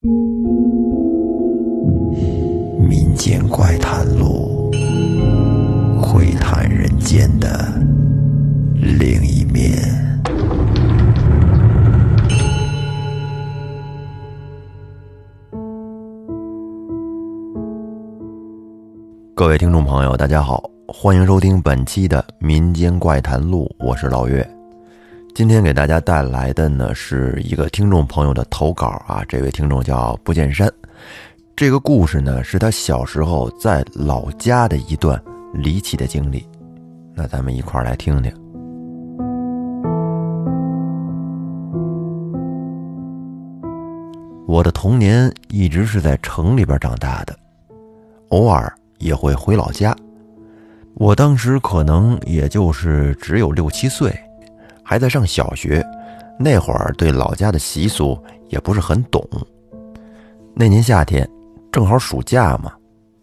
民间怪谈录，会谈人间的另一面。各位听众朋友，大家好，欢迎收听本期的民间怪谈录，我是老岳。今天给大家带来的呢是一个听众朋友的投稿啊，这位听众叫不见山。这个故事呢是他小时候在老家的一段离奇的经历，那咱们一块儿来听听。我的童年一直是在城里边长大的，偶尔也会回老家。我当时可能也就是只有六七岁。还在上小学，那会儿对老家的习俗也不是很懂。那年夏天，正好暑假嘛，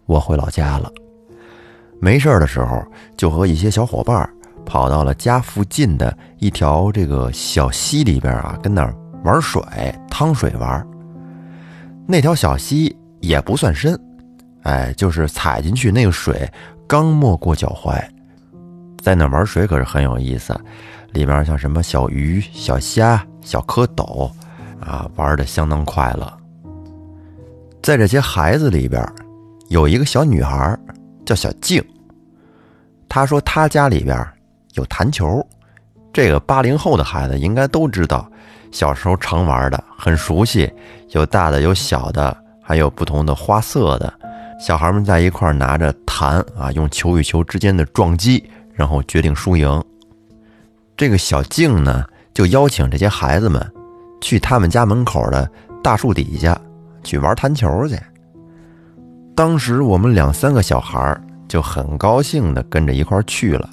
我回老家了。没事的时候，就和一些小伙伴跑到了家附近的一条这个小溪里边啊，跟那儿玩水、趟水玩。那条小溪也不算深，哎，就是踩进去那个水刚没过脚踝，在那玩水可是很有意思。里面像什么小鱼、小虾、小蝌蚪，啊，玩的相当快乐。在这些孩子里边，有一个小女孩叫小静。她说她家里边有弹球，这个八零后的孩子应该都知道，小时候常玩的，很熟悉。有大的，有小的，还有不同的花色的。小孩们在一块拿着弹啊，用球与球之间的撞击，然后决定输赢。这个小静呢，就邀请这些孩子们去他们家门口的大树底下去玩弹球去。当时我们两三个小孩就很高兴的跟着一块去了，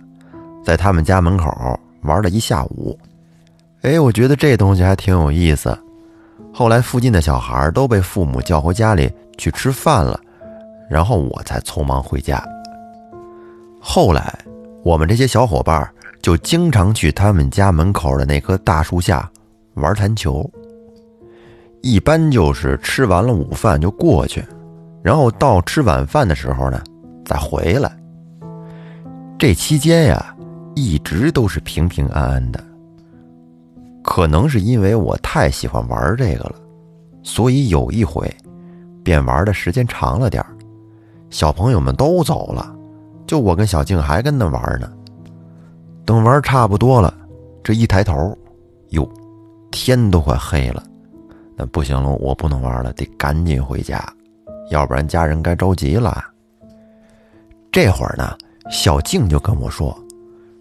在他们家门口玩了一下午。哎，我觉得这东西还挺有意思。后来附近的小孩都被父母叫回家里去吃饭了，然后我才匆忙回家。后来我们这些小伙伴。就经常去他们家门口的那棵大树下玩弹球。一般就是吃完了午饭就过去，然后到吃晚饭的时候呢再回来。这期间呀，一直都是平平安安的。可能是因为我太喜欢玩这个了，所以有一回便玩的时间长了点小朋友们都走了，就我跟小静还跟那玩呢。等玩差不多了，这一抬头，哟，天都快黑了。那不行了，我不能玩了，得赶紧回家，要不然家人该着急了。这会儿呢，小静就跟我说：“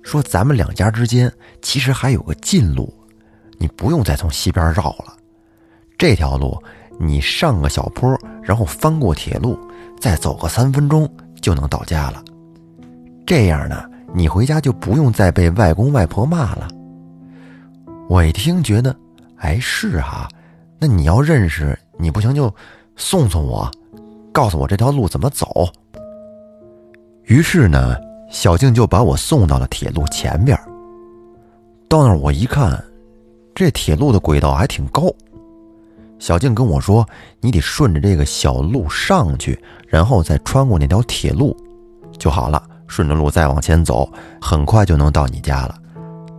说咱们两家之间其实还有个近路，你不用再从西边绕了。这条路你上个小坡，然后翻过铁路，再走个三分钟就能到家了。这样呢。”你回家就不用再被外公外婆骂了。我一听觉得，哎，是哈，那你要认识，你不行就送送我，告诉我这条路怎么走。于是呢，小静就把我送到了铁路前边。到那儿我一看，这铁路的轨道还挺高。小静跟我说：“你得顺着这个小路上去，然后再穿过那条铁路，就好了。”顺着路再往前走，很快就能到你家了。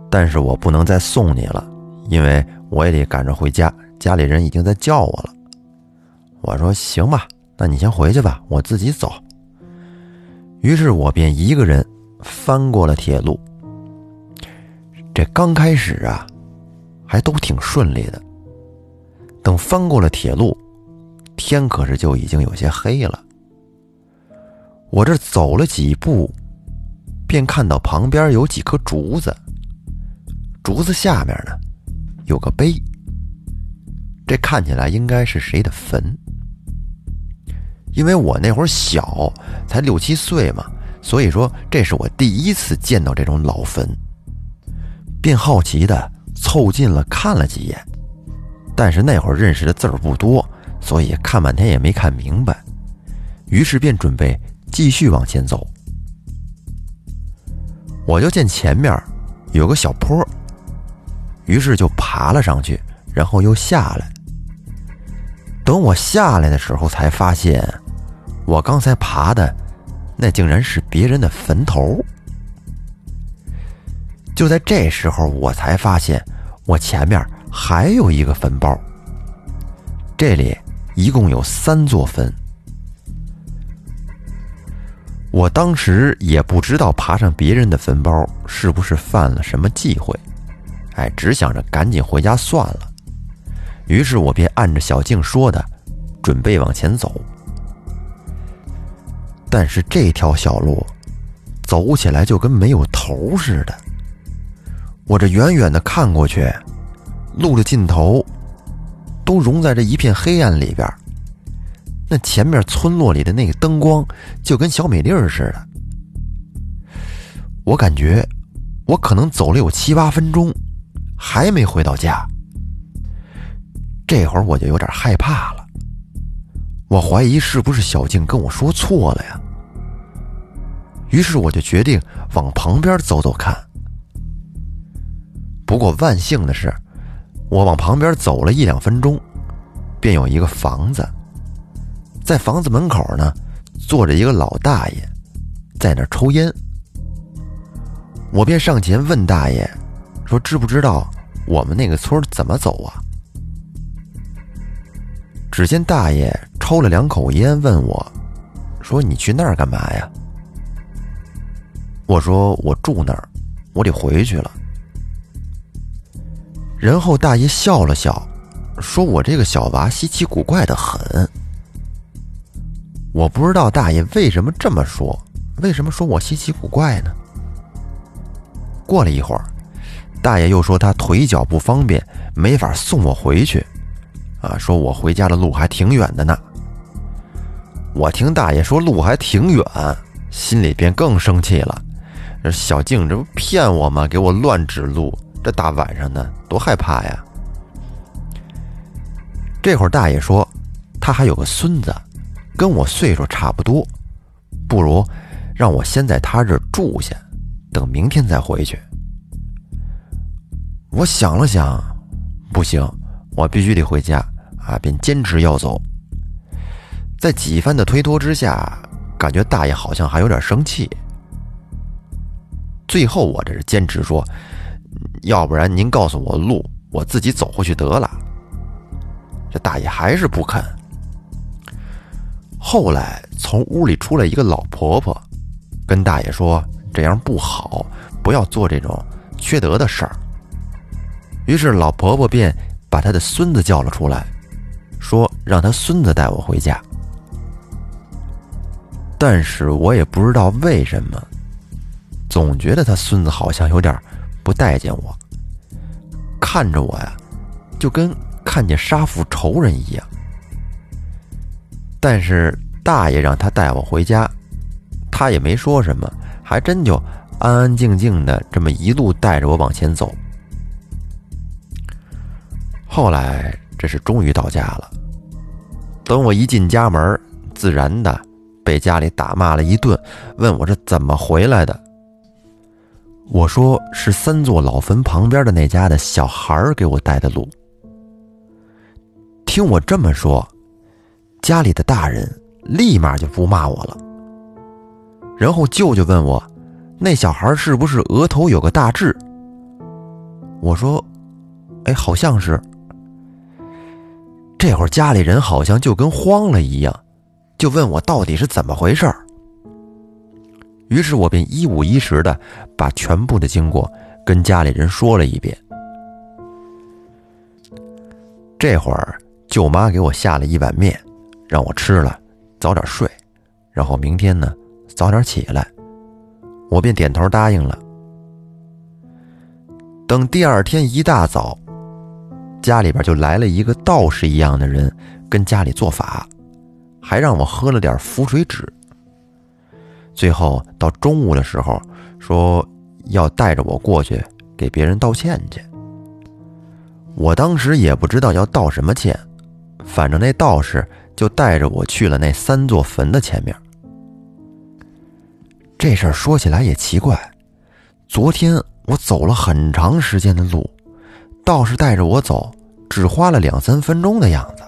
但是我不能再送你了，因为我也得赶着回家，家里人已经在叫我了。我说行吧，那你先回去吧，我自己走。于是我便一个人翻过了铁路。这刚开始啊，还都挺顺利的。等翻过了铁路，天可是就已经有些黑了。我这走了几步。便看到旁边有几棵竹子，竹子下面呢有个碑，这看起来应该是谁的坟。因为我那会儿小，才六七岁嘛，所以说这是我第一次见到这种老坟，便好奇的凑近了看了几眼，但是那会儿认识的字儿不多，所以看半天也没看明白，于是便准备继续往前走。我就见前面有个小坡，于是就爬了上去，然后又下来。等我下来的时候，才发现我刚才爬的那竟然是别人的坟头。就在这时候，我才发现我前面还有一个坟包。这里一共有三座坟。我当时也不知道爬上别人的坟包是不是犯了什么忌讳，哎，只想着赶紧回家算了。于是我便按着小静说的，准备往前走。但是这条小路走起来就跟没有头似的。我这远远的看过去，路的尽头都融在这一片黑暗里边。那前面村落里的那个灯光就跟小美丽似的。我感觉我可能走了有七八分钟，还没回到家。这会儿我就有点害怕了，我怀疑是不是小静跟我说错了呀？于是我就决定往旁边走走看。不过万幸的是，我往旁边走了一两分钟，便有一个房子，在房子门口呢，坐着一个老大爷，在那抽烟。我便上前问大爷，说：“知不知道我们那个村怎么走啊？”只见大爷抽了两口烟，问我：“说你去那儿干嘛呀？”我说：“我住那儿，我得回去了。”然后大爷笑了笑，说：“我这个小娃稀奇古怪的很。”我不知道大爷为什么这么说，为什么说我稀奇古怪呢？过了一会儿，大爷又说他腿脚不方便，没法送我回去。啊，说我回家的路还挺远的呢。我听大爷说路还挺远，心里便更生气了。小静这不骗我吗？给我乱指路，这大晚上的多害怕呀！这会儿大爷说，他还有个孙子，跟我岁数差不多，不如让我先在他这儿住下，等明天再回去。我想了想，不行，我必须得回家。啊，便坚持要走。在几番的推脱之下，感觉大爷好像还有点生气。最后，我这是坚持说，要不然您告诉我路，我自己走回去得了。这大爷还是不肯。后来，从屋里出来一个老婆婆，跟大爷说：“这样不好，不要做这种缺德的事儿。”于是，老婆婆便把她的孙子叫了出来。说让他孙子带我回家，但是我也不知道为什么，总觉得他孙子好像有点不待见我，看着我呀，就跟看见杀父仇人一样。但是大爷让他带我回家，他也没说什么，还真就安安静静的这么一路带着我往前走。后来。这是终于到家了。等我一进家门，自然的被家里打骂了一顿，问我是怎么回来的。我说是三座老坟旁边的那家的小孩给我带的路。听我这么说，家里的大人立马就不骂我了。然后舅舅问我，那小孩是不是额头有个大痣？我说，哎，好像是。这会儿家里人好像就跟慌了一样，就问我到底是怎么回事儿。于是我便一五一十的把全部的经过跟家里人说了一遍。这会儿舅妈给我下了一碗面，让我吃了，早点睡，然后明天呢早点起来。我便点头答应了。等第二天一大早。家里边就来了一个道士一样的人，跟家里做法，还让我喝了点符水纸。最后到中午的时候，说要带着我过去给别人道歉去。我当时也不知道要道什么歉，反正那道士就带着我去了那三座坟的前面。这事儿说起来也奇怪，昨天我走了很长时间的路。道士带着我走，只花了两三分钟的样子。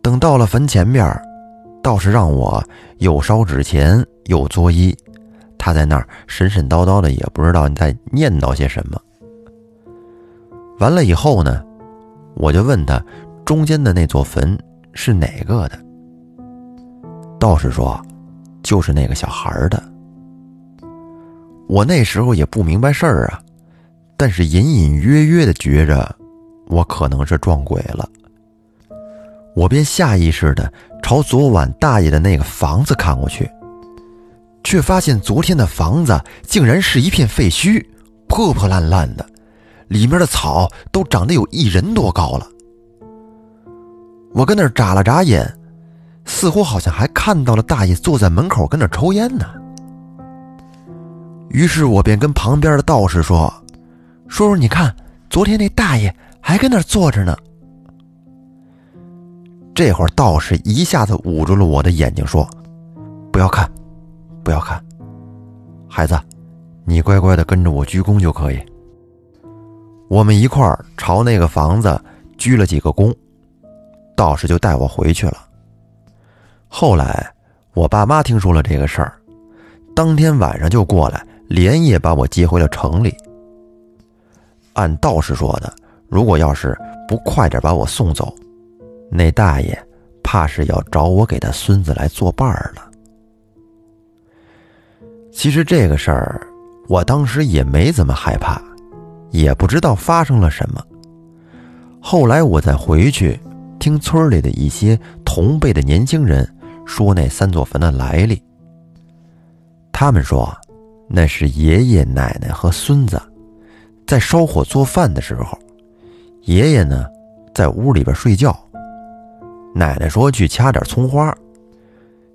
等到了坟前边，道士让我又烧纸钱又作揖，他在那儿神神叨叨的，也不知道你在念叨些什么。完了以后呢，我就问他，中间的那座坟是哪个的？道士说，就是那个小孩的。我那时候也不明白事儿啊，但是隐隐约约的觉着，我可能是撞鬼了。我便下意识的朝昨晚大爷的那个房子看过去，却发现昨天的房子竟然是一片废墟，破破烂烂的，里面的草都长得有一人多高了。我跟那儿眨了眨眼，似乎好像还看到了大爷坐在门口跟那抽烟呢。于是我便跟旁边的道士说：“叔叔，你看，昨天那大爷还跟那坐着呢。”这会儿道士一下子捂住了我的眼睛，说：“不要看，不要看，孩子，你乖乖的跟着我鞠躬就可以。”我们一块儿朝那个房子鞠了几个躬，道士就带我回去了。后来我爸妈听说了这个事儿，当天晚上就过来，连夜把我接回了城里。按道士说的，如果要是不快点把我送走，那大爷怕是要找我给他孙子来作伴儿了。其实这个事儿，我当时也没怎么害怕，也不知道发生了什么。后来我再回去听村里的一些同辈的年轻人说那三座坟的来历。他们说，那是爷爷奶奶和孙子在烧火做饭的时候，爷爷呢在屋里边睡觉。奶奶说去掐点葱花，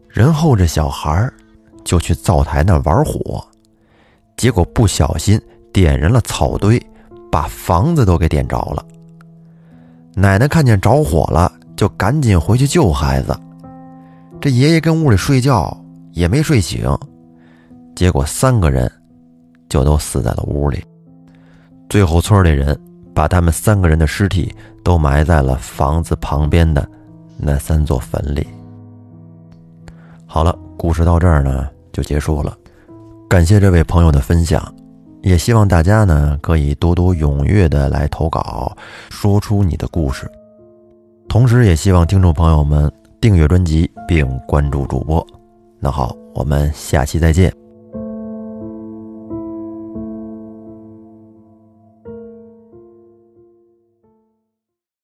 然后这小孩就去灶台那玩火，结果不小心点燃了草堆，把房子都给点着了。奶奶看见着火了，就赶紧回去救孩子。这爷爷跟屋里睡觉也没睡醒，结果三个人就都死在了屋里。最后村里人把他们三个人的尸体都埋在了房子旁边的。那三座坟里。好了，故事到这儿呢就结束了。感谢这位朋友的分享，也希望大家呢可以多多踊跃的来投稿，说出你的故事。同时，也希望听众朋友们订阅专辑并关注主播。那好，我们下期再见。